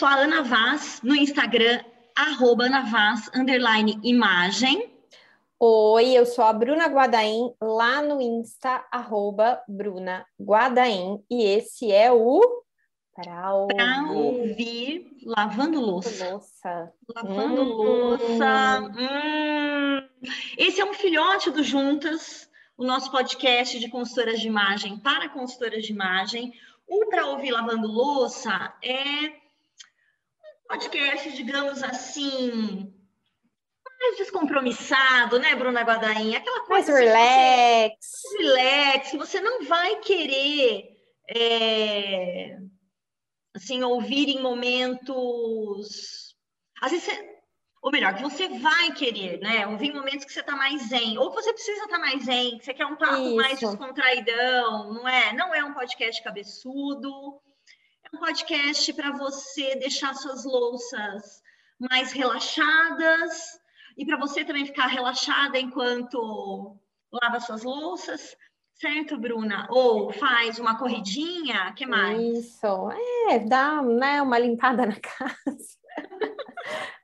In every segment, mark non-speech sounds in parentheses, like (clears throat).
sou a Ana Vaz no Instagram, arroba Ana Vaz, underline imagem. Oi, eu sou a Bruna Guadaim, lá no Insta, arroba Bruna Guadaim, e esse é o Pra ouvir, pra ouvir lavando louça. louça. Lavando hum. louça. Hum. Esse é um filhote do Juntas, o nosso podcast de consultoras de imagem para consultoras de imagem. O Para Ouvir Lavando Louça é podcast, digamos assim, mais descompromissado, né, Bruna Guadain? Aquela coisa mais relax. Você, relax, você não vai querer é, assim, ouvir em momentos. Às vezes você, ou melhor, que você vai querer, né? Ouvir em momentos que você está mais zen, ou que você precisa estar tá mais zen, que você quer um papo Isso. mais descontraidão, não é? Não é um podcast cabeçudo, um podcast para você deixar suas louças mais relaxadas e para você também ficar relaxada enquanto lava suas louças. Certo, Bruna? Ou faz uma corridinha, que mais? Isso, é, dá né, uma limpada na (laughs) casa.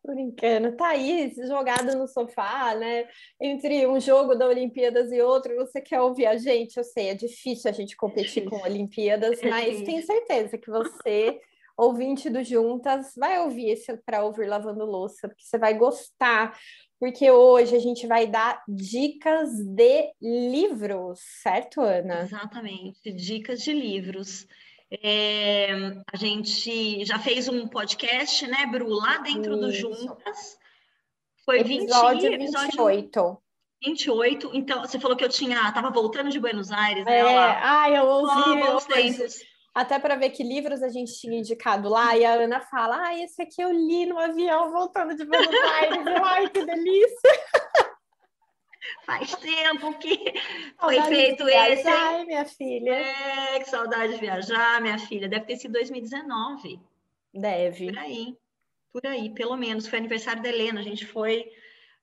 Brincando, tá aí jogado no sofá, né? Entre um jogo da Olimpíadas e outro, você quer ouvir a gente? Eu sei, é difícil a gente competir com Olimpíadas, é mas tenho certeza que você, ouvinte do Juntas, vai ouvir esse para ouvir lavando louça, porque você vai gostar porque hoje a gente vai dar dicas de livros, certo, Ana? Exatamente, dicas de livros. É, a gente já fez um podcast, né, Bru, lá dentro Isso. do Juntas. Foi episódio 20, episódio 28. 28. Então, você falou que eu tinha, estava voltando de Buenos Aires, né? É, ai, eu ouvi. Oh, bons tempos até para ver que livros a gente tinha indicado lá, e a Ana fala: Ah, esse aqui eu li no avião voltando de Buenos Aires. ai, que delícia! (laughs) Faz tempo que (laughs) foi feito viajar, esse. Ai, minha filha. É, que saudade de viajar, minha filha. Deve ter sido 2019. Deve. Por aí. Por aí, pelo menos. Foi aniversário da Helena. A gente foi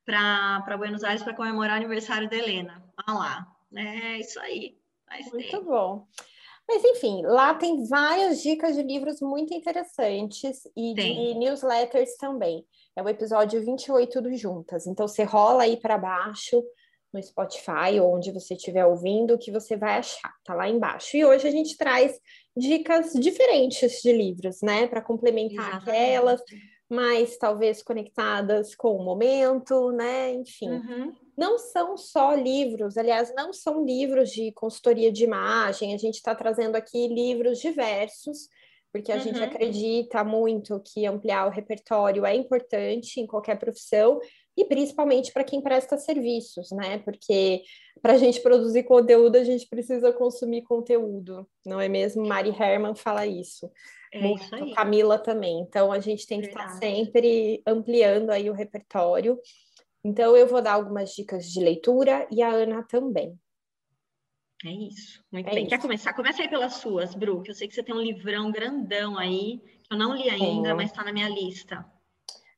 para Buenos Aires para comemorar o aniversário da Helena. Olha lá. É isso aí. Faz Muito tempo. bom. Mas enfim, lá tem várias dicas de livros muito interessantes e tem. de newsletters também. É o episódio 28 do Juntas. Então você rola aí para baixo no Spotify ou onde você estiver ouvindo, que você vai achar, tá lá embaixo. E hoje a gente traz dicas diferentes de livros, né, para complementar Exatamente. aquelas mais talvez conectadas com o momento, né? Enfim. Uhum não são só livros, aliás, não são livros de consultoria de imagem, a gente está trazendo aqui livros diversos, porque a uhum. gente acredita muito que ampliar o repertório é importante em qualquer profissão, e principalmente para quem presta serviços, né? Porque para a gente produzir conteúdo, a gente precisa consumir conteúdo, não é mesmo? Mari Herman fala isso. É muito, isso aí. Camila também. Então a gente tem que estar sempre ampliando aí o repertório. Então, eu vou dar algumas dicas de leitura e a Ana também. É isso. Muito é bem. Isso. Quer começar? Começa aí pelas suas, Bru, que eu sei que você tem um livrão grandão aí, que eu não li ainda, é. mas está na minha lista.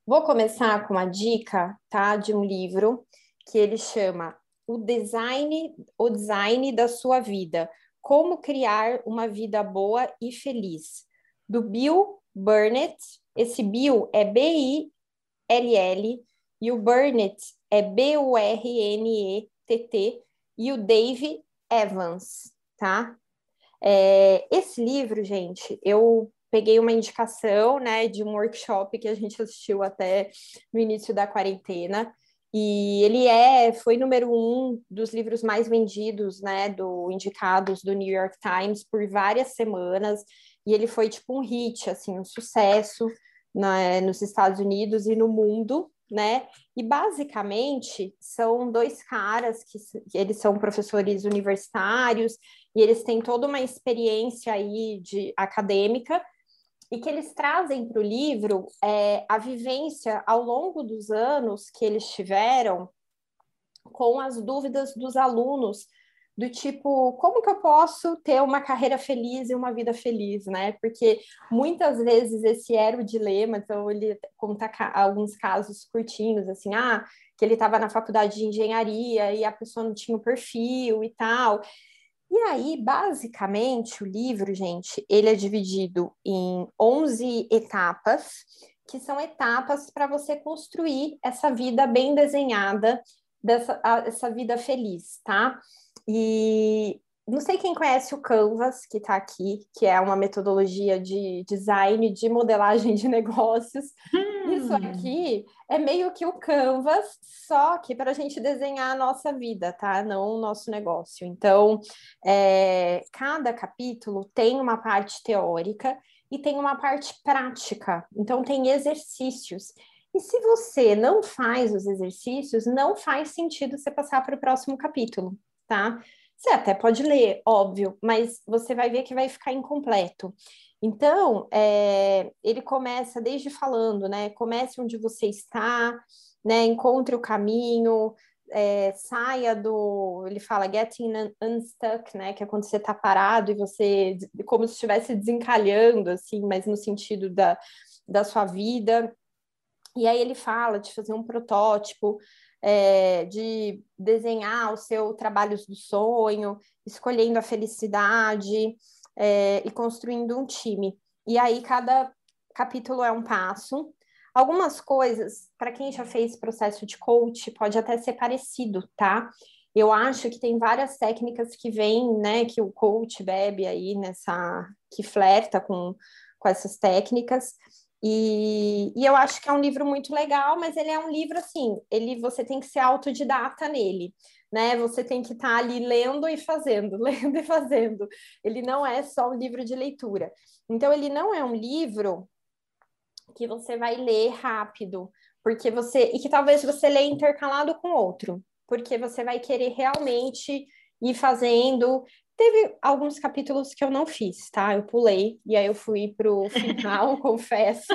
Vou começar com uma dica, tá? De um livro que ele chama O Design, o Design da Sua Vida. Como criar uma vida boa e feliz. Do Bill Burnett. Esse Bill é B-I-L-L e o Burnett é B-U-R-N-E-T-T, e o Dave Evans, tá? É, esse livro, gente, eu peguei uma indicação, né, de um workshop que a gente assistiu até no início da quarentena, e ele é, foi número um dos livros mais vendidos, né, do indicados do New York Times por várias semanas, e ele foi tipo um hit, assim, um sucesso né, nos Estados Unidos e no mundo, né? E basicamente são dois caras que, eles são professores universitários e eles têm toda uma experiência aí de acadêmica e que eles trazem para o livro é, a vivência ao longo dos anos que eles tiveram com as dúvidas dos alunos do tipo, como que eu posso ter uma carreira feliz e uma vida feliz, né? Porque muitas vezes esse era o dilema, então ele conta alguns casos curtinhos, assim, ah, que ele estava na faculdade de engenharia e a pessoa não tinha o perfil e tal. E aí, basicamente, o livro, gente, ele é dividido em 11 etapas, que são etapas para você construir essa vida bem desenhada, dessa, essa vida feliz, tá? E não sei quem conhece o Canvas, que está aqui, que é uma metodologia de design de modelagem de (laughs) negócios. Hum. Isso aqui é meio que o Canvas, só que para a gente desenhar a nossa vida, tá? Não o nosso negócio. Então, é, cada capítulo tem uma parte teórica e tem uma parte prática. Então, tem exercícios. E se você não faz os exercícios, não faz sentido você passar para o próximo capítulo, tá? Você até pode ler, óbvio, mas você vai ver que vai ficar incompleto. Então, é, ele começa desde falando, né? Comece onde você está, né? Encontre o caminho, é, saia do. Ele fala getting unstuck, né? Que é quando você está parado e você, como se estivesse desencalhando, assim, mas no sentido da, da sua vida. E aí ele fala de fazer um protótipo, é, de desenhar o seu trabalho do sonho, escolhendo a felicidade é, e construindo um time. E aí cada capítulo é um passo. Algumas coisas, para quem já fez processo de coach, pode até ser parecido, tá? Eu acho que tem várias técnicas que vêm, né, que o coach bebe aí nessa, que flerta com, com essas técnicas. E, e, eu acho que é um livro muito legal, mas ele é um livro assim, ele você tem que ser autodidata nele, né? Você tem que estar tá ali lendo e fazendo, (laughs) lendo e fazendo. Ele não é só um livro de leitura. Então ele não é um livro que você vai ler rápido, porque você e que talvez você leia intercalado com outro, porque você vai querer realmente ir fazendo Teve alguns capítulos que eu não fiz, tá? Eu pulei e aí eu fui pro final, (laughs) confesso.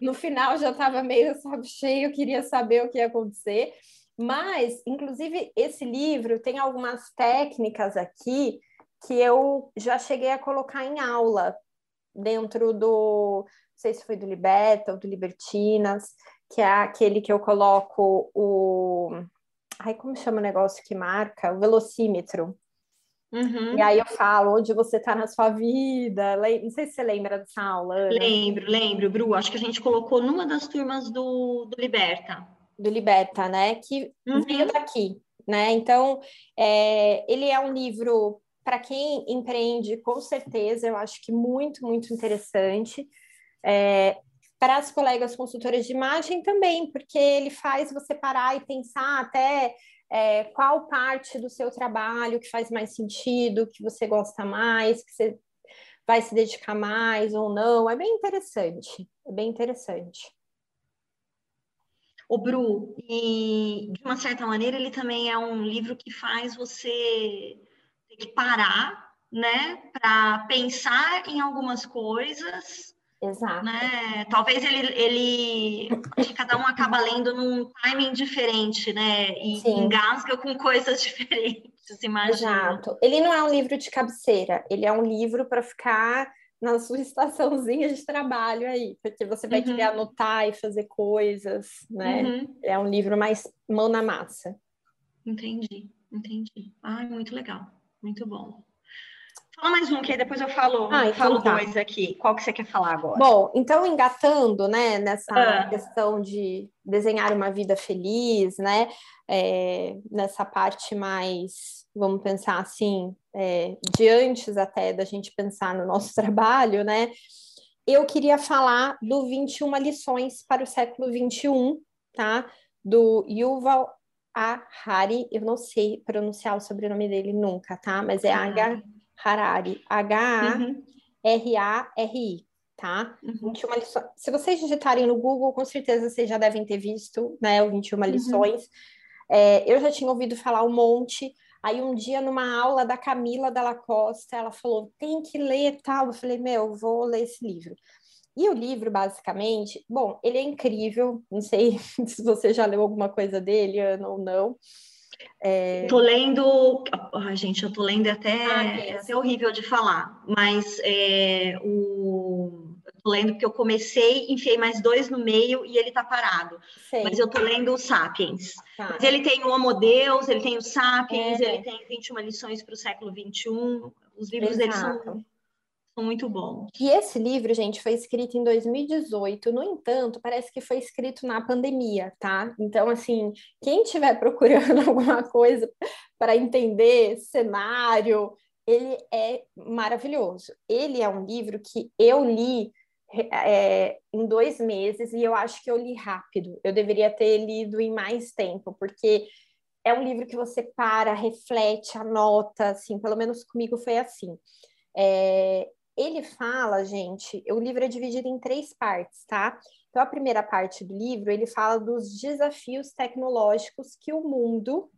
No final já estava meio sabe, cheio, queria saber o que ia acontecer. Mas, inclusive, esse livro tem algumas técnicas aqui que eu já cheguei a colocar em aula dentro do, não sei se foi do Liberta ou do Libertinas, que é aquele que eu coloco o, ai, como chama o negócio que marca? O velocímetro. Uhum. E aí eu falo onde você está na sua vida. Não sei se você lembra dessa aula. Ana. Lembro, lembro, Bru. Acho que a gente colocou numa das turmas do, do Liberta. Do Liberta, né? Que uhum. veio daqui, né? Então, é, ele é um livro para quem empreende, com certeza, eu acho que muito, muito interessante. É, para as colegas consultoras de imagem também, porque ele faz você parar e pensar até é, qual parte do seu trabalho que faz mais sentido, que você gosta mais, que você vai se dedicar mais ou não. É bem interessante, é bem interessante. O Bru, e de uma certa maneira ele também é um livro que faz você ter que parar, né, para pensar em algumas coisas Exato. Né? Talvez ele, ele acho que cada um acaba lendo num timing diferente, né? E Sim. engasga com coisas (laughs) diferentes, imagina. Exato. Ele não é um livro de cabeceira, ele é um livro para ficar na sua (laughs) estaçãozinha de trabalho aí, porque você vai uhum. querer anotar e fazer coisas, né? Uhum. É um livro mais mão na massa. Entendi, entendi. Ai, muito legal, muito bom. Fala mais um, que aí depois eu falo, ah, então falo tá. dois aqui. Qual que você quer falar agora? Bom, então engatando, né, nessa ah. questão de desenhar uma vida feliz, né, é, nessa parte mais, vamos pensar assim, é, de antes até da gente pensar no nosso (laughs) trabalho, né, eu queria falar do 21 lições para o século 21, tá, do Yuval Harari, eu não sei pronunciar o sobrenome dele nunca, tá, mas é H Harari, H-A-R-A-R-I, tá? Uhum. 21 lições. Se vocês digitarem no Google, com certeza vocês já devem ter visto, né, o 21 uhum. lições. É, eu já tinha ouvido falar um monte. Aí um dia, numa aula da Camila Dalla Costa, ela falou, tem que ler tal. Eu falei, meu, vou ler esse livro. E o livro, basicamente, bom, ele é incrível. Não sei (laughs) se você já leu alguma coisa dele, Ana, ou não. É... Tô lendo, ah, gente, eu tô lendo até, ah, é até horrível de falar, mas é, o, tô lendo porque eu comecei, enfiei mais dois no meio e ele tá parado. Sei. Mas eu tô lendo o Sapiens. Tá. Mas ele tem o Homo Deus, ele tem o Sapiens, é. ele tem 21 lições para o século 21. Os livros Exato. dele são muito bons. E esse livro, gente, foi escrito em 2018. No entanto, parece que foi escrito na pandemia, tá? Então, assim, quem estiver (laughs) procurando alguma coisa para entender cenário, ele é maravilhoso. Ele é um livro que eu li é, em dois meses e eu acho que eu li rápido. Eu deveria ter lido em mais tempo, porque é um livro que você para, reflete, anota, assim, pelo menos comigo foi assim. É, ele fala, gente, o livro é dividido em três partes, tá? Então, a primeira parte do livro, ele fala dos desafios tecnológicos que o mundo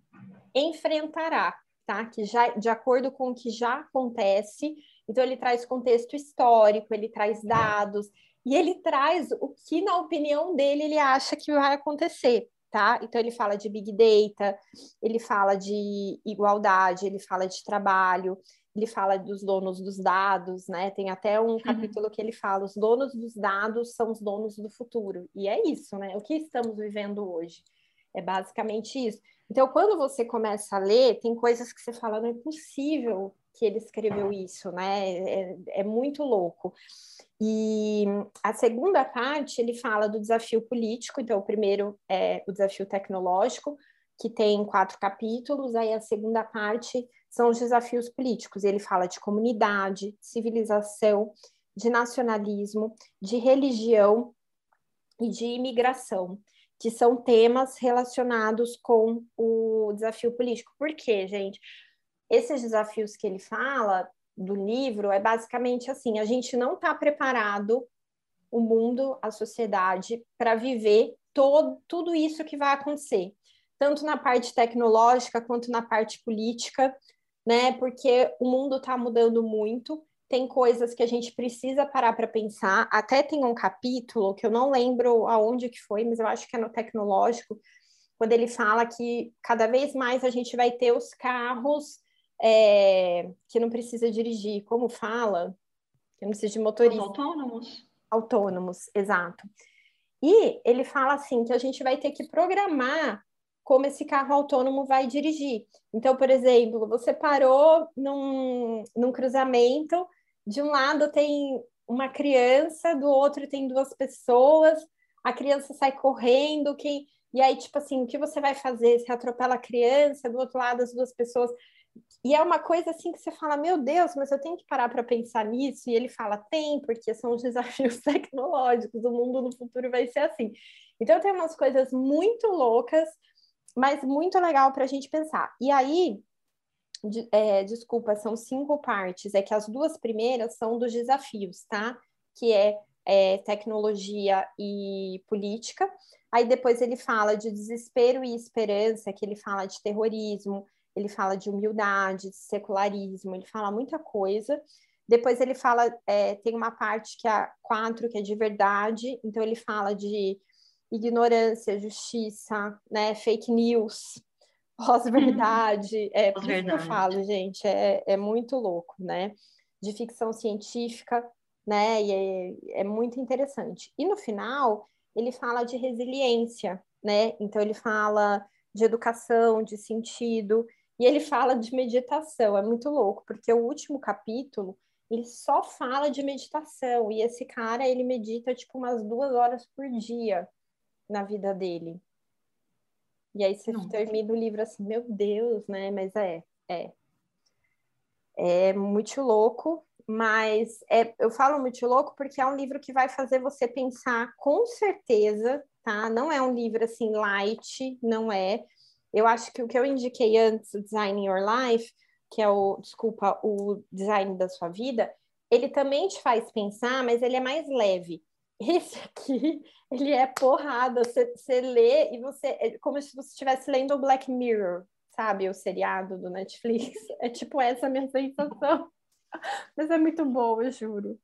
enfrentará, tá? Que já, de acordo com o que já acontece. Então, ele traz contexto histórico, ele traz dados, e ele traz o que, na opinião dele, ele acha que vai acontecer, tá? Então, ele fala de Big Data, ele fala de igualdade, ele fala de trabalho, ele fala dos donos dos dados, né? Tem até um uhum. capítulo que ele fala: os donos dos dados são os donos do futuro. E é isso, né? O que estamos vivendo hoje. É basicamente isso. Então, quando você começa a ler, tem coisas que você fala, não é possível que ele escreveu isso, né? É, é muito louco. E a segunda parte, ele fala do desafio político. Então, o primeiro é o desafio tecnológico, que tem quatro capítulos. Aí, a segunda parte são os desafios políticos. Ele fala de comunidade, civilização, de nacionalismo, de religião e de imigração, que são temas relacionados com o desafio político. Por quê, gente? Esses desafios que ele fala do livro é basicamente assim: a gente não está preparado, o mundo, a sociedade, para viver todo, tudo isso que vai acontecer, tanto na parte tecnológica quanto na parte política, né? Porque o mundo está mudando muito, tem coisas que a gente precisa parar para pensar. Até tem um capítulo que eu não lembro aonde que foi, mas eu acho que é no tecnológico, quando ele fala que cada vez mais a gente vai ter os carros é, que não precisa dirigir, como fala? Que não precisa de motorista. Autônomos. Autônomos, exato. E ele fala assim que a gente vai ter que programar como esse carro autônomo vai dirigir. Então, por exemplo, você parou num, num cruzamento, de um lado tem uma criança, do outro tem duas pessoas, a criança sai correndo, quem... e aí, tipo assim, o que você vai fazer? Você atropela a criança, do outro lado as duas pessoas. E é uma coisa assim que você fala, meu Deus, mas eu tenho que parar para pensar nisso. E ele fala, tem, porque são os desafios (laughs) tecnológicos, o mundo no futuro vai ser assim. Então tem umas coisas muito loucas mas muito legal para a gente pensar. E aí, de, é, desculpa, são cinco partes, é que as duas primeiras são dos desafios, tá? Que é, é tecnologia e política. Aí depois ele fala de desespero e esperança, que ele fala de terrorismo, ele fala de humildade, de secularismo, ele fala muita coisa. Depois ele fala, é, tem uma parte que é quatro, que é de verdade, então ele fala de ignorância, justiça, né, fake news, (laughs) pós-verdade, é por isso que eu falo, gente, é, é muito louco, né, de ficção científica, né, e é, é muito interessante. E no final, ele fala de resiliência, né, então ele fala de educação, de sentido, e ele fala de meditação, é muito louco, porque o último capítulo, ele só fala de meditação, e esse cara, ele medita, tipo, umas duas horas por dia, na vida dele. E aí você Não. termina o livro assim, meu Deus, né? Mas é, é. É muito louco, mas é, eu falo muito louco porque é um livro que vai fazer você pensar com certeza, tá? Não é um livro assim light, não é. Eu acho que o que eu indiquei antes, o Design Your Life, que é o, desculpa, o design da sua vida, ele também te faz pensar, mas ele é mais leve. Esse aqui, ele é porrada. Você, você lê e você. É como se você estivesse lendo o Black Mirror, sabe? O seriado do Netflix. (laughs) É tipo essa a minha sensação. Mas é muito bom, eu juro.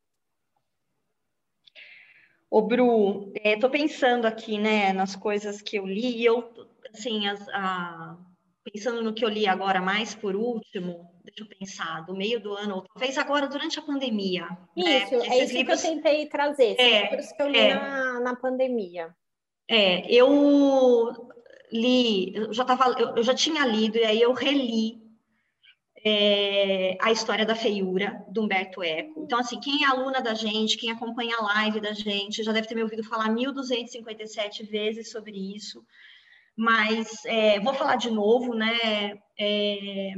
Ô, Bru, é, tô pensando aqui, né, nas coisas que eu li, e eu, assim, as, a, pensando no que eu li agora mais por último, deixa eu pensar, do meio do ano, ou talvez agora durante a pandemia. Né? Isso, né? é isso livros... que eu tentei trazer, é, livros que eu li é, na, na pandemia. É, eu li, eu já, tava, eu, eu já tinha lido, e aí eu reli é, a história da feiura, do Humberto Eco. Então, assim, quem é aluna da gente, quem acompanha a live da gente, já deve ter me ouvido falar 1.257 vezes sobre isso mas é, vou falar de novo, né? É,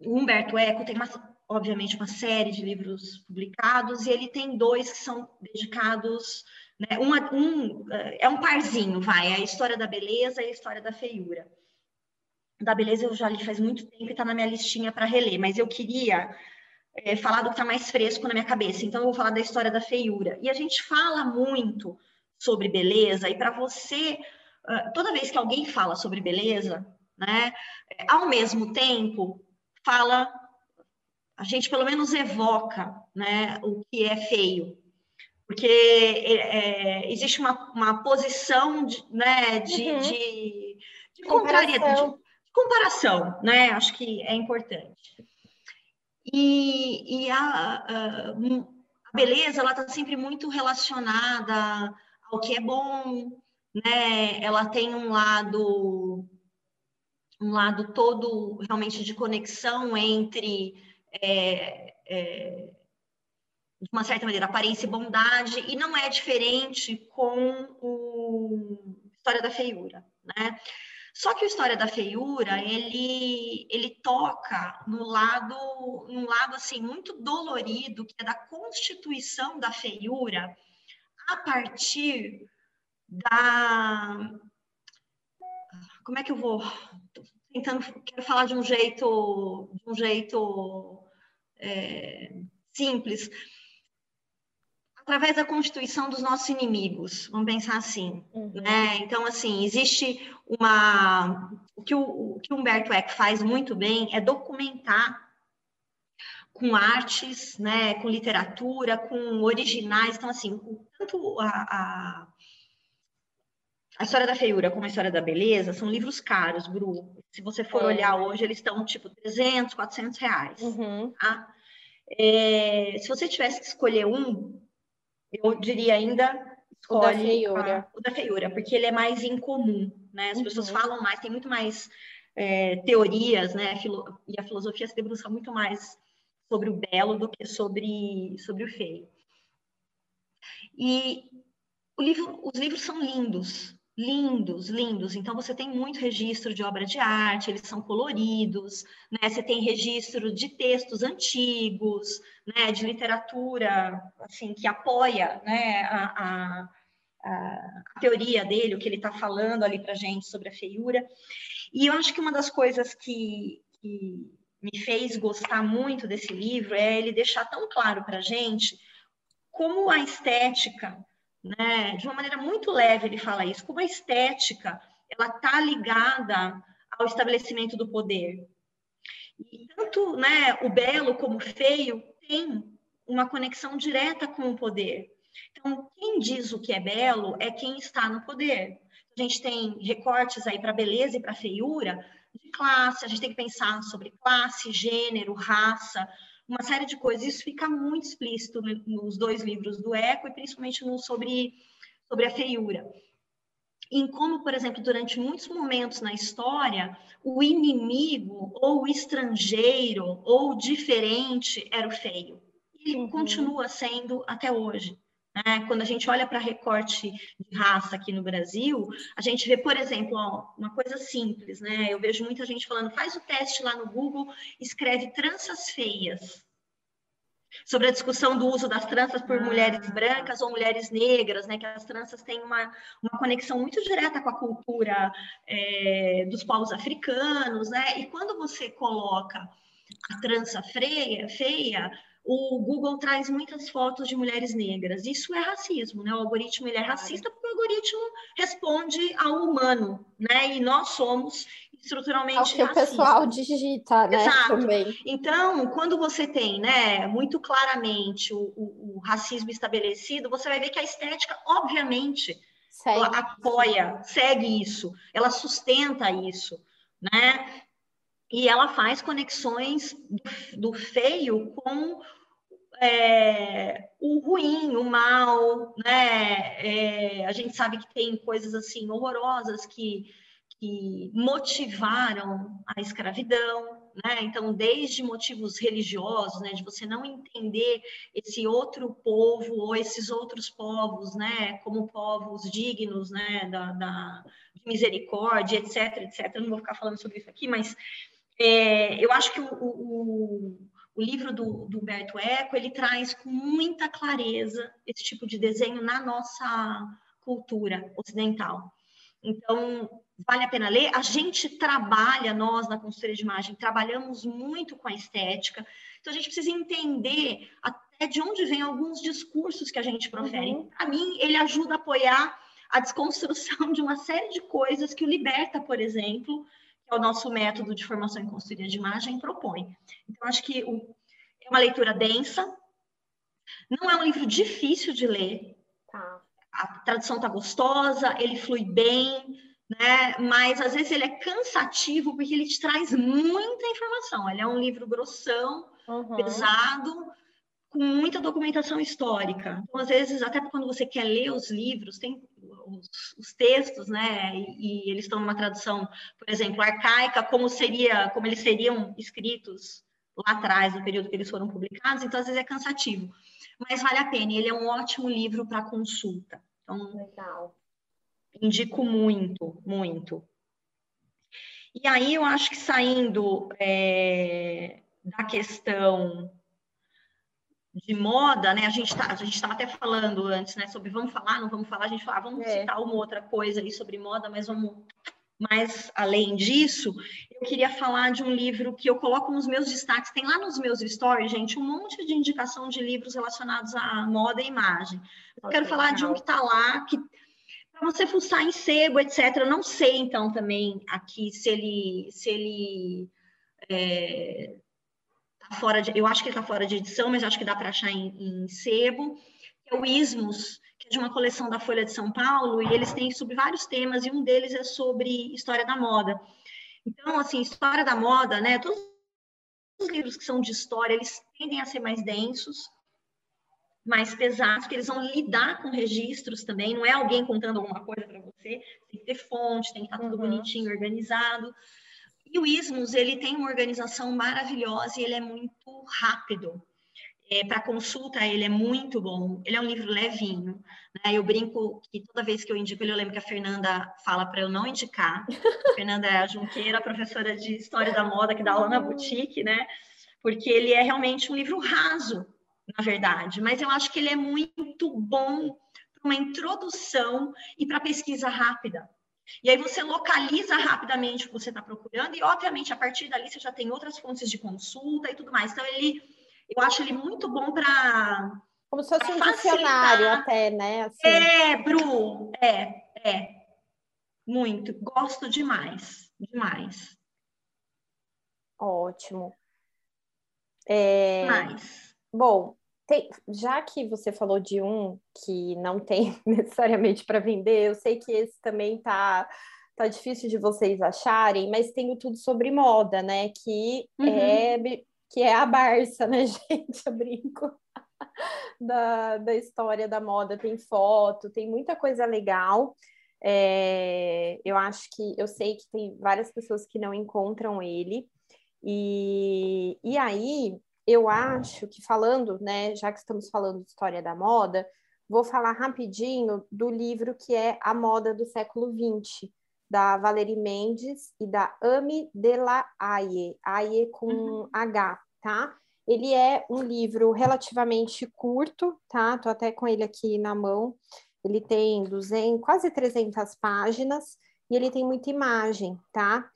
o Humberto Eco tem, uma, obviamente, uma série de livros publicados e ele tem dois que são dedicados, né? Um, um, é um parzinho, vai, a história da beleza e a história da feiura. Da beleza eu já li faz muito tempo e está na minha listinha para reler, mas eu queria é, falar do que está mais fresco na minha cabeça, então eu vou falar da história da feiura. E a gente fala muito sobre beleza, e para você, toda vez que alguém fala sobre beleza, né, ao mesmo tempo, fala, a gente pelo menos evoca né, o que é feio. Porque é, é existe uma, uma posição de, né, de, uhum. de, de, comparação. de comparação, né? Acho que é importante. E, e a, a, a beleza, ela está sempre muito relacionada ao que é bom, né? Ela tem um lado um lado todo realmente de conexão entre é, é, de uma certa maneira aparência e bondade e não é diferente com o História da Feiura, né? Só que o História da Feiura, ele, ele toca no lado, num lado assim muito dolorido, que é da constituição da feiura, a partir da. Como é que eu vou? Tô tentando, quero falar de um jeito, de um jeito é, simples. Através da constituição dos nossos inimigos, vamos pensar assim. Uhum. Né? Então, assim, existe uma. O que o, o que Humberto Eco faz muito bem é documentar com artes, né, com literatura, com originais. Então, assim, tanto a, a, a, história da feiura como a história da beleza são livros caros, Bru. Se você for é. olhar hoje, eles estão tipo 300, 400 reais. Uhum. Tá? É, se você tivesse que escolher um, eu diria ainda escolhe o da feiura, a, o da feiura porque ele é mais incomum, né? As uhum. pessoas falam mais, tem muito mais é, teorias, né? E a filosofia se debruça muito mais sobre o belo do que sobre, sobre o feio. E livro, os livros são lindos, lindos, lindos. Então você tem muito registro de obra de arte, eles são coloridos, né? Você tem registro de textos antigos, né? De literatura, assim, que apoia, né? A, a, a, teoria dele, o que ele está falando ali para gente sobre a feiura. E eu acho que uma das coisas que, que me fez gostar muito desse livro é ele deixar tão claro para a gente como a estética, né, de uma maneira muito leve ele fala isso, como a estética ela está ligada ao estabelecimento do poder. E tanto né, o belo como o feio tem uma conexão direta com o poder. Então, quem diz o que é belo é quem está no poder. A gente tem recortes aí para beleza e para feiura, de classe, a gente tem que pensar sobre classe, gênero, raça, uma série de coisas. Isso fica muito explícito nos dois livros do Eco e principalmente no sobre, sobre a feiura. Em como, por exemplo, durante muitos momentos na história, o inimigo ou o estrangeiro ou o diferente era o feio. E uhum. continua sendo até hoje. Né? Quando a gente olha para recorte de raça aqui no Brasil, a gente vê, por exemplo, ó, uma coisa simples, né? Eu vejo muita gente falando, faz o teste lá no Google, escreve tranças feias. Sobre a discussão do uso das tranças por ah. mulheres brancas ou mulheres negras, né? Que as tranças têm uma, uma conexão muito direta com a cultura é, dos povos africanos, né? E quando você coloca a trança feia, feia o Google traz muitas fotos de mulheres negras. Isso é racismo, né? O algoritmo ele é racista porque o algoritmo responde ao humano, né? E nós somos estruturalmente racistas. o que o pessoal digita, né? Exato. Também. Então, quando você tem, né, muito claramente o, o, o racismo estabelecido, você vai ver que a estética, obviamente, segue. ela apoia, segue isso, ela sustenta isso, né? E ela faz conexões do feio com é, o ruim, o mal, né? É, a gente sabe que tem coisas assim horrorosas que, que motivaram a escravidão, né? Então, desde motivos religiosos, né, de você não entender esse outro povo ou esses outros povos, né, como povos dignos, né, da, da de misericórdia, etc, etc. Eu não vou ficar falando sobre isso aqui, mas é, eu acho que o, o, o livro do, do Humberto Eco ele traz com muita clareza esse tipo de desenho na nossa cultura ocidental. Então, vale a pena ler. A gente trabalha, nós na consultoria de imagem, trabalhamos muito com a estética, então a gente precisa entender até de onde vem alguns discursos que a gente profere. Uhum. Para mim, ele ajuda a apoiar a desconstrução (laughs) de uma série de coisas que o Liberta, por exemplo, que é o nosso método de formação em consultoria de imagem, propõe. Então, acho que o, é uma leitura densa, não é um livro difícil de ler, tá. a tradução está gostosa, ele flui bem, né? Mas às vezes ele é cansativo porque ele te traz muita informação. Ele é um livro grossão, uhum. pesado, com muita documentação histórica. Então, às vezes, até quando você quer ler os livros, tem os, os textos, né? E, e eles estão numa tradução, por exemplo, arcaica, como seria, como eles seriam escritos lá atrás, no período que eles foram publicados. Então, às vezes é cansativo, mas vale a pena. Ele é um ótimo livro para consulta. Então, Legal. Indico muito, muito. E aí eu acho que saindo é, da questão de moda, né? A gente tá, a gente estava até falando antes, né? Sobre vamos falar, não vamos falar, a gente fala, vamos é. citar uma outra coisa aí sobre moda, mas vamos mais além disso, eu queria falar de um livro que eu coloco nos meus destaques, tem lá nos meus stories, gente, um monte de indicação de livros relacionados à moda e imagem. Eu quero falar de um que está lá, que para você fuçar em sebo, etc. Eu não sei, então, também aqui se ele. Se ele é, fora de, eu acho que ele está fora de edição, mas acho que dá para achar em, em sebo. É o Ismos, que é de uma coleção da Folha de São Paulo, e eles têm sobre vários temas, e um deles é sobre história da moda. Então, assim, história da moda, né? Todos os livros que são de história, eles tendem a ser mais densos, mais pesados, que eles vão lidar com registros também, não é alguém contando alguma coisa para você, tem que ter fonte, tem que estar tudo uhum. bonitinho, organizado. E o Ismos, ele tem uma organização maravilhosa e ele é muito rápido. É, para consulta, ele é muito bom. Ele é um livro levinho. Né? Eu brinco que toda vez que eu indico ele, eu lembro que a Fernanda fala para eu não indicar. A Fernanda é a Junqueira, professora de História da Moda, que dá aula na boutique, né? Porque ele é realmente um livro raso na verdade, mas eu acho que ele é muito bom para uma introdução e para pesquisa rápida. E aí você localiza rapidamente o que você está procurando e, obviamente, a partir dali você já tem outras fontes de consulta e tudo mais. Então, ele, eu acho ele muito bom para como se fosse um dicionário até, né? Assim. É, Bru, é, é. Muito. Gosto demais, demais. Ótimo. É... Mais. Bom, tem, já que você falou de um que não tem (laughs) necessariamente para vender, eu sei que esse também tá tá difícil de vocês acharem, mas tem tudo sobre moda, né? Que uhum. é que é a Barça, né, (laughs) gente? Eu brinco. da, da história da moda, tem foto, tem muita coisa legal. É, eu acho que eu sei que tem várias pessoas que não encontram ele. E, e aí eu acho que falando, né, já que estamos falando de história da moda, vou falar rapidinho do livro que é A Moda do Século XX, da Valerie Mendes e da Ame de la Aie, Aie com uhum. H, tá? Ele é um livro relativamente curto, tá? Tô até com ele aqui na mão. Ele tem 200, quase 300 páginas e ele tem muita imagem, tá?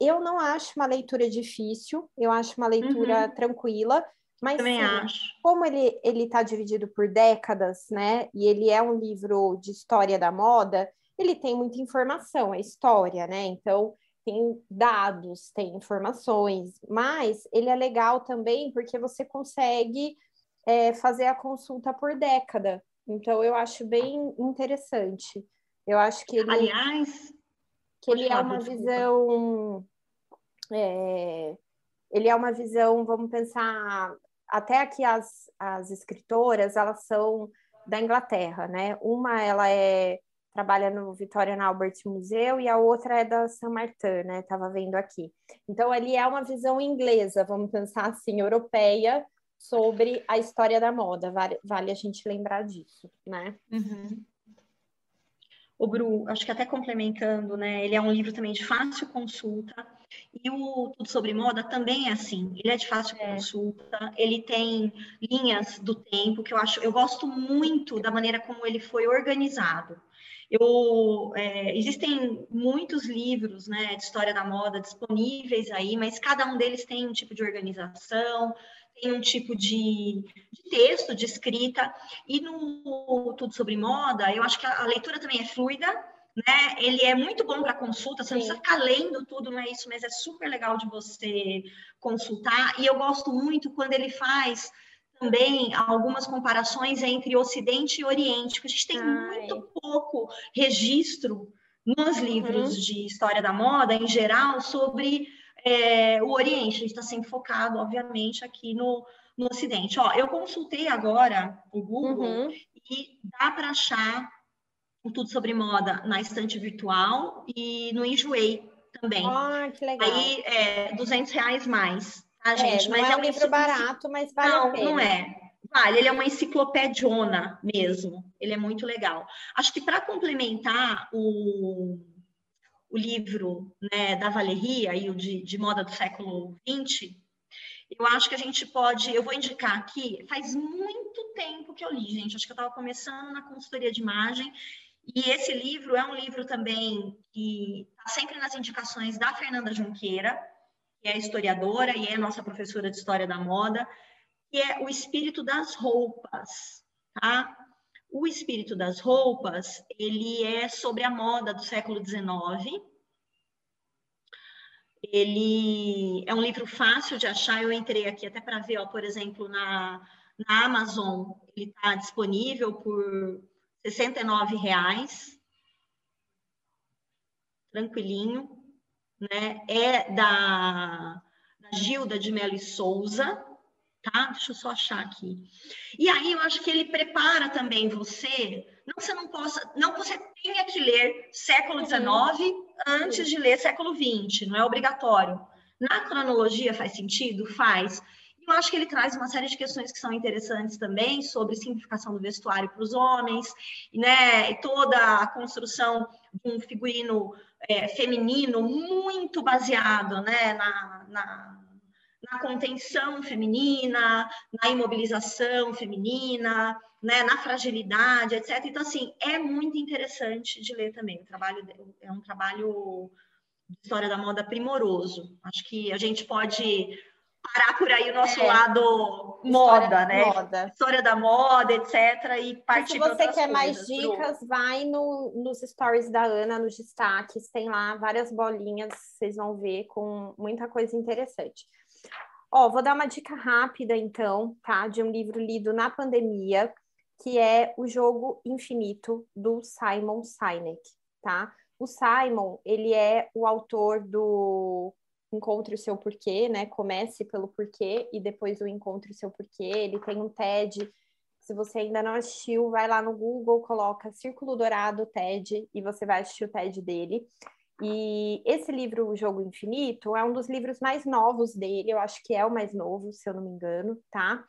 Eu não acho uma leitura difícil, eu acho uma leitura uhum. tranquila, mas Também sim, acho. como ele ele está dividido por décadas, né? E ele é um livro de história da moda, ele tem muita informação, é história, né? Então tem dados, tem informações, mas ele é legal também porque você consegue é, fazer a consulta por década. Então eu acho bem interessante. Eu acho que ele. Aliás. Que ele é uma desculpa. visão. É, ele é uma visão, vamos pensar, até aqui as, as escritoras, elas são da Inglaterra, né? Uma, ela é trabalha no Victoria Albert Museu e a outra é da Saint Martin, né? Tava vendo aqui. Então ali é uma visão inglesa, vamos pensar assim, europeia sobre a história da moda. Vale, vale a gente lembrar disso, né? Uhum. O Bru, acho que até complementando, né? Ele é um livro também de fácil consulta. E o Tudo Sobre Moda também é assim. Ele é de fácil é. consulta. Ele tem linhas do tempo que eu acho. Eu gosto muito da maneira como ele foi organizado. Eu, é, existem muitos livros né, de história da moda disponíveis aí, mas cada um deles tem um tipo de organização, tem um tipo de, de, texto, de escrita, e no Tudo Sobre Moda, eu acho que a, a leitura também é fluida, né? Ele é muito bom para consulta, você Sim. não precisa ficar lendo tudo, não é isso, mas é super legal de você consultar, e eu gosto muito quando ele faz também algumas comparações entre Ocidente e Oriente, porque a gente tem Ai. muito pouco registro nos livros uhum. de história da moda, em geral, sobre é, o Oriente. A gente está sempre focado, obviamente, aqui no, no Ocidente. Ó, eu consultei agora o Google uhum. e dá para achar tudo sobre moda na estante virtual e no Enjoei também. Ah, que legal. Aí, é, 200 reais mais tá, gente? É, mas é, é um livro barato, mas vale não. Não, é. Vale, ele é uma enciclopédiona mesmo. Ele é muito legal. Acho que para complementar o, o livro né, da Valeria e o de, de moda do século XX, eu acho que a gente pode. Eu vou indicar aqui, faz muito tempo que eu li, gente. Acho que eu estava começando na consultoria de imagem. E esse livro é um livro também que está sempre nas indicações da Fernanda Junqueira que é historiadora e é nossa professora de História da Moda, que é o espírito das roupas, tá? O espírito das roupas, ele é sobre a moda do século XIX. Ele é um livro fácil de achar. Eu entrei aqui até para ver, ó, por exemplo, na, na Amazon, ele está disponível por R$ 69,00. Tranquilinho né? É da, da Gilda de Mello e Souza, tá? Deixa eu só achar aqui. E aí eu acho que ele prepara também você, não que você não possa, não que você tenha que ler século XIX uhum. antes de ler século XX, não é obrigatório. Na cronologia faz sentido? Faz. Eu acho que ele traz uma série de questões que são interessantes também sobre simplificação do vestuário para os homens, né? E toda a construção de um figurino é, feminino muito baseado né, na, na, na, contenção feminina, na imobilização feminina, né, na fragilidade, etc. Então, assim, é muito interessante de ler também. O trabalho é um trabalho de história da moda primoroso. Acho que a gente pode parar por aí o nosso é. lado moda, né? Moda. História da moda, etc. E partir e se você quer mais dicas, pro... vai no, nos stories da Ana, nos destaques, tem lá várias bolinhas, vocês vão ver com muita coisa interessante. Ó, vou dar uma dica rápida, então, tá? De um livro lido na pandemia, que é O Jogo Infinito, do Simon Sinek, tá? O Simon, ele é o autor do encontre o seu porquê, né? Comece pelo porquê e depois o encontre o seu porquê. Ele tem um TED. Se você ainda não assistiu, vai lá no Google, coloca Círculo Dourado TED e você vai assistir o TED dele. E esse livro, O Jogo Infinito, é um dos livros mais novos dele, eu acho que é o mais novo, se eu não me engano, tá?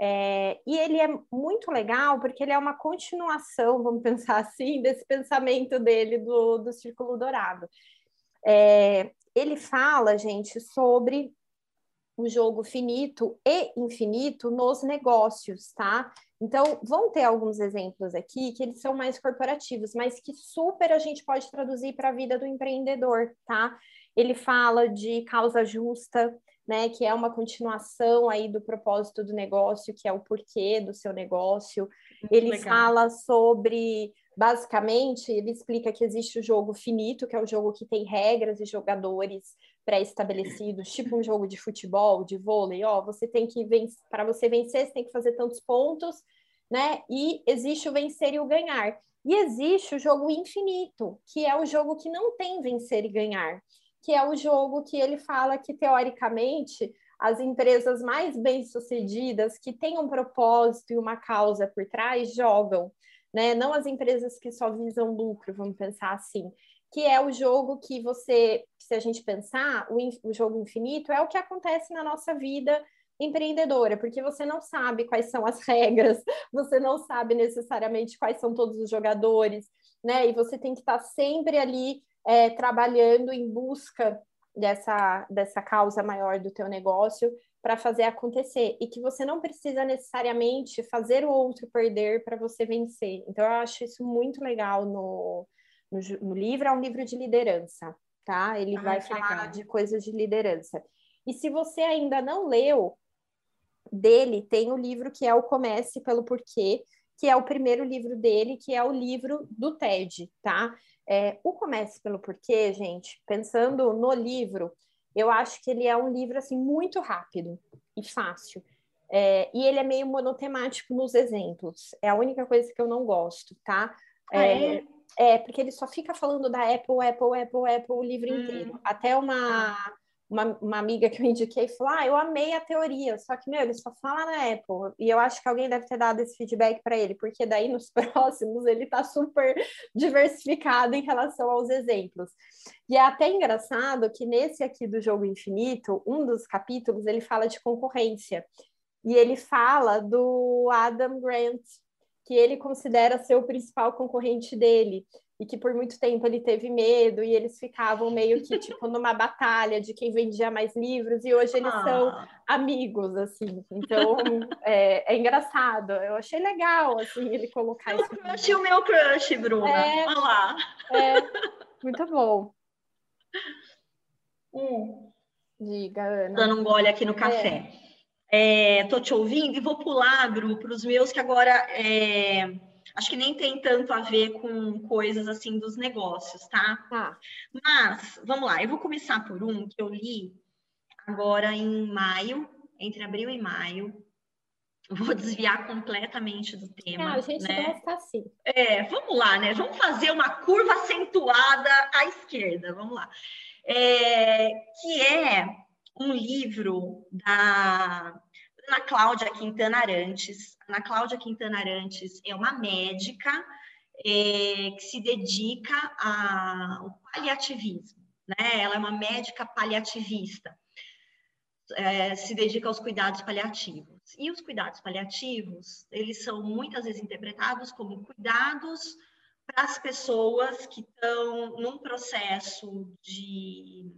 É, e ele é muito legal porque ele é uma continuação, vamos (laughs) pensar assim, desse pensamento dele do, do Círculo Dourado. É, ele fala, gente, sobre o jogo finito e infinito nos negócios, tá? Então, vão ter alguns exemplos aqui que eles são mais corporativos, mas que super a gente pode traduzir para a vida do empreendedor, tá? Ele fala de causa justa, né, que é uma continuação aí do propósito do negócio, que é o porquê do seu negócio. Muito ele legal. fala sobre Basicamente, ele explica que existe o jogo finito, que é o jogo que tem regras e jogadores pré-estabelecidos, tipo um jogo de futebol, de vôlei, ó, você tem que vencer, para você vencer, você tem que fazer tantos pontos, né? E existe o vencer e o ganhar. E existe o jogo infinito, que é o jogo que não tem vencer e ganhar, que é o jogo que ele fala que, teoricamente, as empresas mais bem-sucedidas, que têm um propósito e uma causa por trás, jogam, né? Não as empresas que só visam lucro, vamos pensar assim. Que é o jogo que você, se a gente pensar, o, o jogo infinito é o que acontece na nossa vida empreendedora, porque você não sabe quais são as (laughs) regras, você não sabe necessariamente quais são todos os jogadores, né? E você tem que estar sempre ali é, trabalhando em busca dessa, dessa causa maior do teu negócio para fazer acontecer e que você não precisa necessariamente fazer o outro perder para você vencer. Então eu acho isso muito legal no, no, no livro, é um livro de liderança, tá? Ele ah, vai falar legal. de coisas de liderança. E se você ainda não leu, dele tem o livro que é o Comece pelo Porquê, que é o primeiro livro dele, que é o livro do TED, tá? É, o Comece pelo Porquê, gente, pensando no livro, eu acho que ele é um livro assim muito rápido e fácil. É, e ele é meio monotemático nos exemplos. É a única coisa que eu não gosto, tá? Ah, é, é? É, porque ele só fica falando da Apple, Apple, Apple, Apple o livro hum. inteiro. Até uma uma, uma amiga que eu indiquei falou: Ah, eu amei a teoria, só que, meu, ele só fala na Apple. E eu acho que alguém deve ter dado esse feedback para ele, porque daí nos (laughs) próximos ele está super diversificado em relação aos exemplos. E é até engraçado que nesse aqui do Jogo Infinito, um dos capítulos, ele fala de concorrência. E ele fala do Adam Grant, que ele considera ser o principal concorrente dele e que por muito tempo ele teve medo e eles ficavam meio que tipo numa batalha de quem vendia mais livros e hoje eles ah. são amigos assim. Então é, é, engraçado. Eu achei legal assim ele colocar meu isso crush o meu crush Bruna. É, olha lá. É, muito bom. Hum. diga Ana. Dando um gole aqui no café. é. É tô te ouvindo e vou pular Bru para os meus que agora é acho que nem tem tanto a ver com coisas assim dos negócios, tá? tá? Mas, vamos lá, eu vou começar por um que eu li agora em maio, entre abril e maio. Vou desviar completamente do tema. Ah, a gente né? gosta assim. É, vamos lá, né? Vamos fazer uma curva acentuada à esquerda, vamos lá. É, que é um livro da Ana Cláudia Quintana Arantes. Ana Cláudia Quintana Arantes é uma médica é, que se dedica ao paliativismo, né? Ela é uma médica paliativista, é, se dedica aos cuidados paliativos. E os cuidados paliativos, eles são muitas vezes interpretados como cuidados para as pessoas que estão num processo de,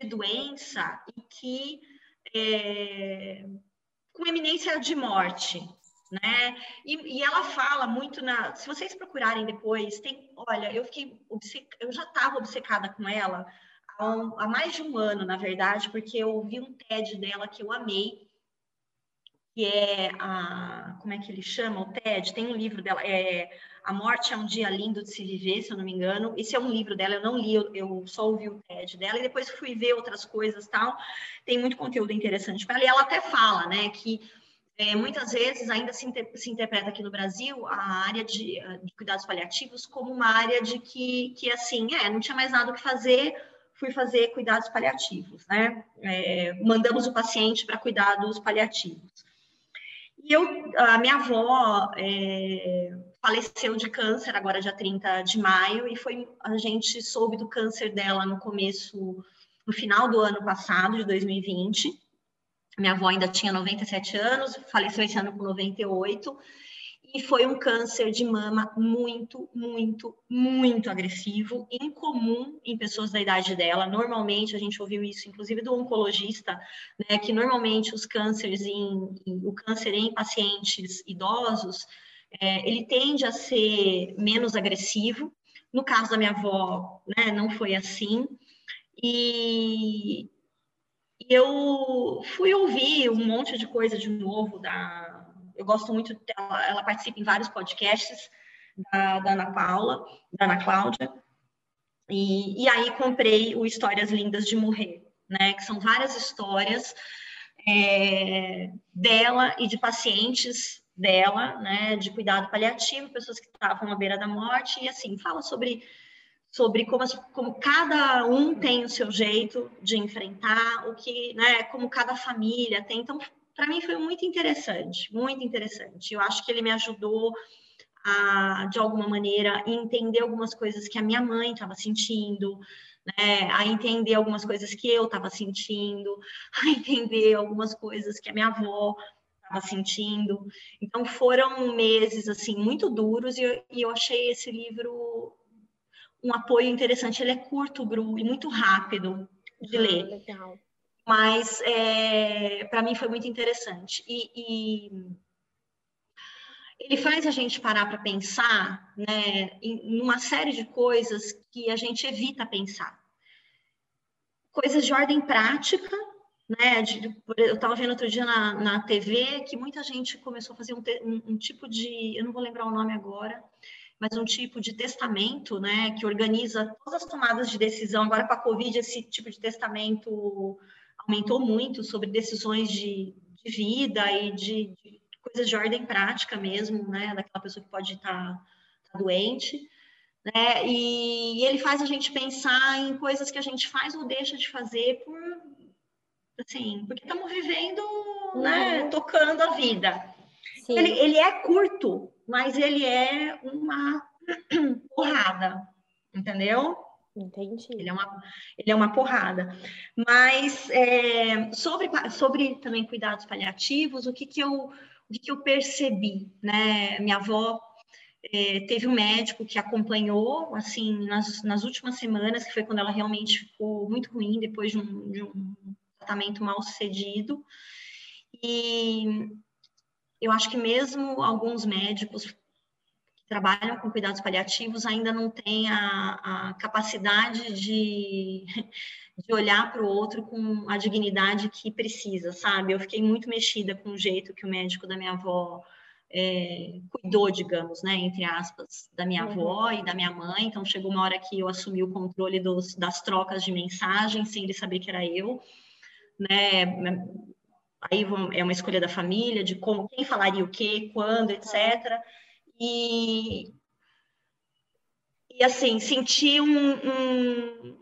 de doença e que é, com eminência de morte, né? E, e, ela fala muito na. Se vocês procurarem depois, tem. Olha, eu fiquei eu já estava obcecada com ela há, um, há, mais de um ano, na verdade, porque eu ouvi um TED dela que eu amei, que é a. Como é que ele chama? O TED, tem um livro dela, é A Morte é um Dia Lindo de Se Viver, se eu não me engano. Esse é um livro dela, eu não li, eu, eu só ouvi o TED dela, e depois fui ver outras coisas tal. Tem muito conteúdo interessante para ela, e ela até fala, né, que é, muitas vezes ainda se, inter, se, interpreta aqui no Brasil a área de, de, cuidados paliativos como uma área de que, que assim, é, não tinha mais nada o que fazer, fui fazer cuidados paliativos, né? É, mandamos o paciente para cuidados paliativos. E eu, a minha avó é, faleceu de câncer agora dia 30 de maio e foi a gente soube do câncer dela no começo, no final do ano passado, de 2020. Minha avó ainda tinha 97 anos, faleceu esse ano com 98, e foi um câncer de mama muito, muito, muito agressivo, incomum em pessoas da idade dela. Normalmente, a gente ouviu isso, inclusive do oncologista, né, que normalmente os cânceres em, o câncer em pacientes idosos, é, ele tende a ser menos agressivo. No caso da minha avó, né, não foi assim. E, eu fui ouvir um monte de coisa de novo da. Eu gosto muito dela, ela participa em vários podcasts da, da Ana Paula, da Ana Cláudia. E, e aí comprei o Histórias Lindas de Morrer, né? Que são várias histórias é, dela e de pacientes dela, né, de cuidado paliativo, pessoas que estavam à beira da morte, e assim, fala sobre, sobre como, como cada um tem o seu jeito de enfrentar, o que, né, como cada família tem. Então, para mim foi muito interessante, muito interessante. Eu acho que ele me ajudou a, de alguma maneira, entender algumas coisas que a minha mãe estava sentindo, né, a entender algumas coisas que eu estava sentindo, (laughs) a entender algumas coisas que a minha avó estava sentindo. Então foram meses assim muito duros e eu, e eu achei esse livro um apoio interessante. Ele é curto, Bru, e muito rápido de ah, ler. Legal. Mas é, para mim foi muito interessante. E, e, ele faz a gente parar para pensar né, em uma série de coisas que a gente evita pensar. Coisas de ordem prática, né? De, eu estava vendo outro dia na, na TV que muita gente começou a fazer um, um, um, tipo de, eu não vou lembrar o nome agora, mas um tipo de testamento, né? Que organiza todas as tomadas de decisão. Agora com a Covid esse tipo de testamento aumentou muito sobre decisões de, de vida e de, de, coisas de ordem prática mesmo, né? Daquela pessoa que pode estar tá, tá doente. Né? E, e ele faz a gente pensar em coisas que a gente faz ou deixa de fazer por assim, porque estamos vivendo, né, uhum. tocando a vida. Ele, ele, é curto, mas ele é uma (clears throat) porrada, entendeu? Entendi. Ele é uma, ele é uma porrada. Mas é, sobre, sobre também cuidados paliativos, o que, que, eu, o que, que eu percebi, né? Minha avó é, teve um médico que acompanhou, assim, nas, nas últimas semanas, que foi quando ela realmente ficou muito ruim, depois de um, de um tratamento mal sucedido. E eu acho que mesmo alguns médicos trabalham com cuidados paliativos ainda não têm a, a capacidade de, (laughs) de olhar para o outro com a dignidade que precisa, sabe? Eu fiquei muito mexida com o jeito que o médico da minha avó é, cuidou, digamos, né, entre aspas, da minha avó uhum. e da minha mãe. Então, chegou uma hora que eu assumi o controle dos, das trocas de mensagens, sem ele saber que era eu né? Aí é uma escolha da família, de como, quem falaria o quê, quando, etc. E, e assim, senti um, um,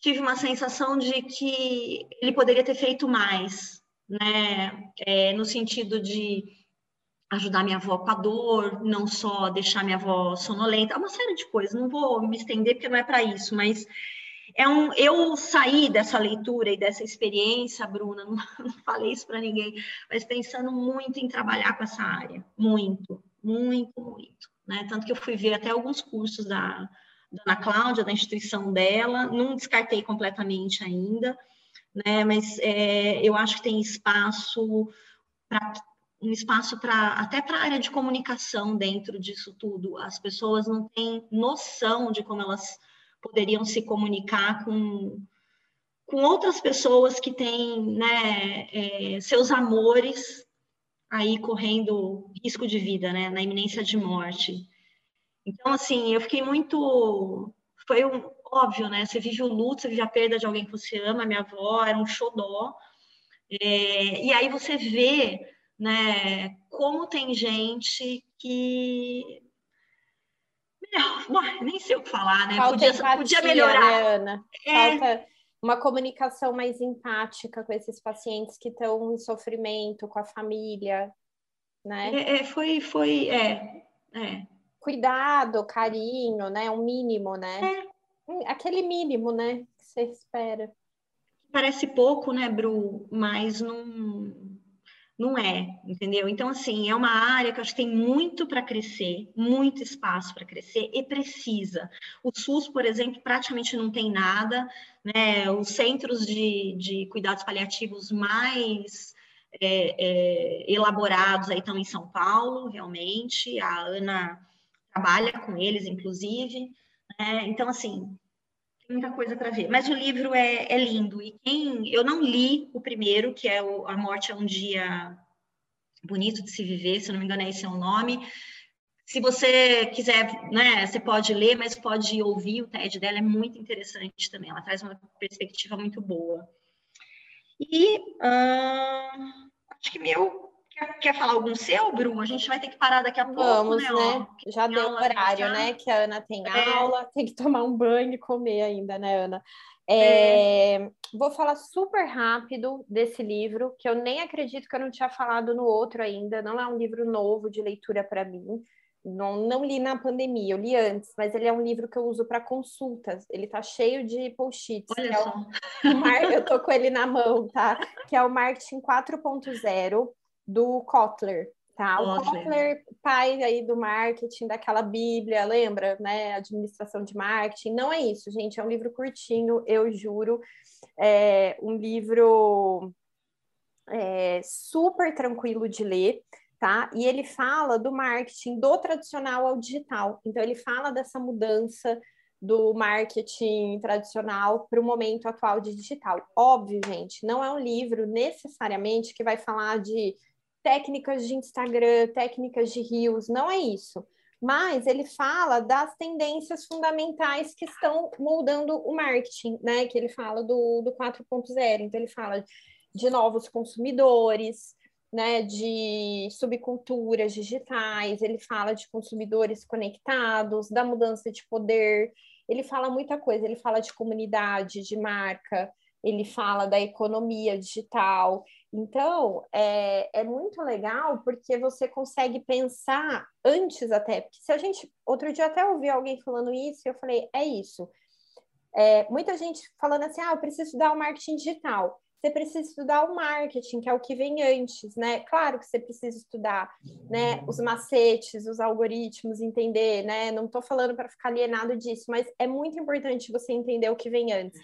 tive uma sensação de que ele poderia ter feito mais, né? É, no sentido de ajudar minha avó com a dor, não só deixar minha avó sonolenta, uma série de coisas. Não vou me estender porque não é para isso, mas é um, eu saí dessa leitura e dessa experiência, Bruna, não, (laughs) não falei isso para ninguém, mas pensando muito em trabalhar com essa área, muito, muito, muito. Né? Tanto que eu fui ver até alguns cursos da, da Ana Cláudia, da instituição dela, não descartei completamente ainda, né? mas é, eu acho que tem espaço para um espaço para até para a área de comunicação dentro disso tudo. As pessoas não têm noção de como elas poderiam se comunicar com, com outras pessoas que têm né, é, seus amores aí correndo risco de vida, né, na iminência de morte. Então, assim, eu fiquei muito. Foi um, óbvio, né? Você vive o luto, você vive a perda de alguém que você ama. Minha avó era um xodó. É, e aí você vê, né, como tem gente que Bom, (laughs) nem sei o que falar, né? Falta podia, empatia, podia melhorar. Né, Ana? É... Uma comunicação mais empática com esses pacientes que estão em sofrimento, com a família, né? É, é, foi, foi, é, é. Cuidado, carinho, né? Um mínimo, né? É. Hum, aquele mínimo, né? Que você espera. Parece pouco, né, Bru? Mas não não é, entendeu? Então, assim, é uma área que eu acho que tem muito para crescer, muito espaço para crescer e precisa. O SUS, por exemplo, praticamente não tem nada, né? Os centros de, de cuidados paliativos mais é, é, elaborados aí estão em São Paulo, realmente. A Ana trabalha com eles, inclusive. Né? Então, assim, muita coisa para ver. Mas o livro é, é, lindo. E quem eu não li o primeiro, que é o A Morte é um Dia Bonito de se Viver, se não me engano, esse é o nome. Se você quiser, né, você pode ler, mas pode ouvir o TED dela, é muito interessante também. Ela traz uma perspectiva muito boa. E uh, acho que meu quer falar algum seu, Bru? A gente vai ter que parar daqui a pouco, Vamos, né? né? Já deu aula horário, já. né? Que a Ana tem É. aula, tem que tomar um banho e comer ainda, né, Ana? É, Vou falar super rápido desse livro, que eu nem acredito que eu não tinha falado no outro ainda. Não é um livro novo de leitura para mim. Não, não li na pandemia, eu li antes, mas ele é um livro que eu uso para consultas. Ele tá cheio de post-its. Olha é só. mar- eu tô com ele na mão, tá? Que é o Marketing 4.0 do Kotler, tá? O Kotler. Kotler, pai aí do marketing, daquela bíblia, lembra, né? Administração de marketing. Não é isso, gente, é um livro curtinho, eu juro. É um livro é, super tranquilo de ler, tá? E ele fala do marketing do tradicional ao digital. Então, ele fala dessa mudança do marketing tradicional para o momento atual de digital. Óbvio, gente, não é um livro necessariamente que vai falar de técnicas de Instagram, técnicas de Reels, não é isso. Mas ele fala das tendências fundamentais que estão moldando o marketing, né? Que ele fala do, do 4.0. Então, ele fala de novos consumidores, né, de subculturas digitais, ele fala de consumidores conectados, da mudança de poder, ele fala muita coisa, ele fala de comunidade, de marca, ele fala da economia digital. Então, é, é muito legal porque você consegue pensar antes até, porque se a gente, outro dia até ouvi alguém falando isso, e eu falei, é isso. É, muita gente falando assim, ah, eu preciso estudar o marketing digital você precisa estudar o marketing, que é o que vem antes, né? Claro que você precisa estudar, né, os macetes, os algoritmos, entender, né? Não estou falando para ficar alienado disso, mas é muito importante você entender o que vem antes.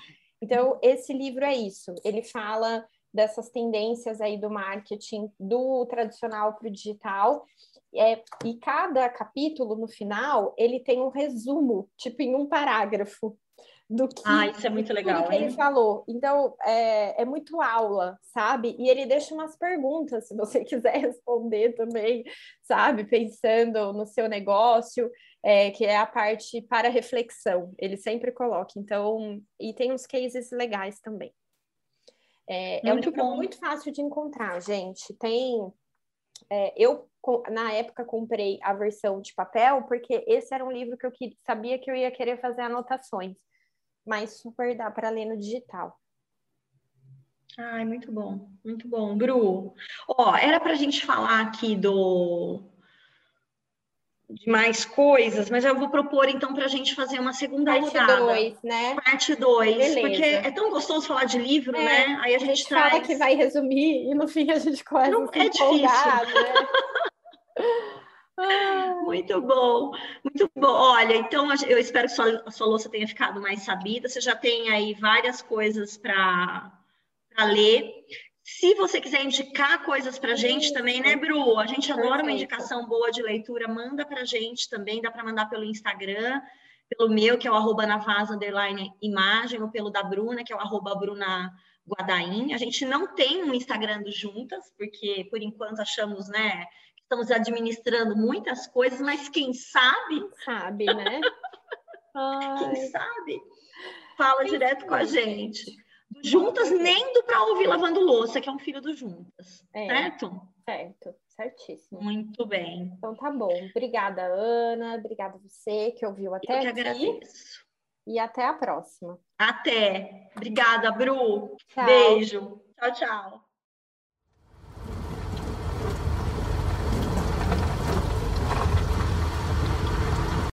Então, esse livro é isso. Ele fala dessas tendências aí do marketing do tradicional para o digital. É, e cada capítulo no final ele tem um resumo, tipo em um parágrafo, do que, Ah, isso é muito legal, que ele falou. Então, é, é muito aula, sabe? E ele deixa umas perguntas, se você (laughs) quiser responder também, sabe? Pensando no seu negócio, é, que é a parte para reflexão. Ele sempre coloca. Então, e tem uns cases legais também. É, é um livro bom. muito fácil de encontrar, gente. Tem. é, eu, na época, comprei a versão de papel, porque esse era um livro que eu que- sabia que eu ia querer fazer anotações mas super dá para ler no digital. Ai, muito bom, muito bom. Bru, ó, era para a gente falar aqui do de mais coisas, mas eu vou propor então para a gente fazer uma segunda Parte rodada. 2, né? Parte 2, Beleza. porque é tão gostoso falar de livro, É, né? Aí a A gente, gente traz... fala que vai resumir e no fim a gente começa Não, é empolgar, né? Ah, (laughs) Muito bom, muito bom. Olha, então eu espero que sua, a sua louça tenha ficado mais sabida. Você já tem aí várias coisas para ler. Se você quiser indicar coisas para a gente também, né, Bru? A gente adora uma indicação boa de leitura. Manda para a gente também. Dá para mandar pelo Instagram, pelo meu, que é o arroba navaz, underline, imagem, ou pelo da Bruna, que é o arroba Bruna Guadaim. A gente não tem um Instagram do Juntas, porque por enquanto achamos, né, que estamos administrando muitas coisas, mas quem sabe, sabe, né? (laughs) quem sabe, fala Quem direto com a sabe? gente. Juntas, nem do para ouvir lavando louça, que é um filho do Juntas. É. Certo? certo, certíssimo. Muito bem. Então tá bom. Obrigada, Ana. Obrigada você que ouviu Eu até que aqui. agradeço. E até a próxima. Até. Obrigada, Bru. Tchau. Beijo. Tchau, tchau.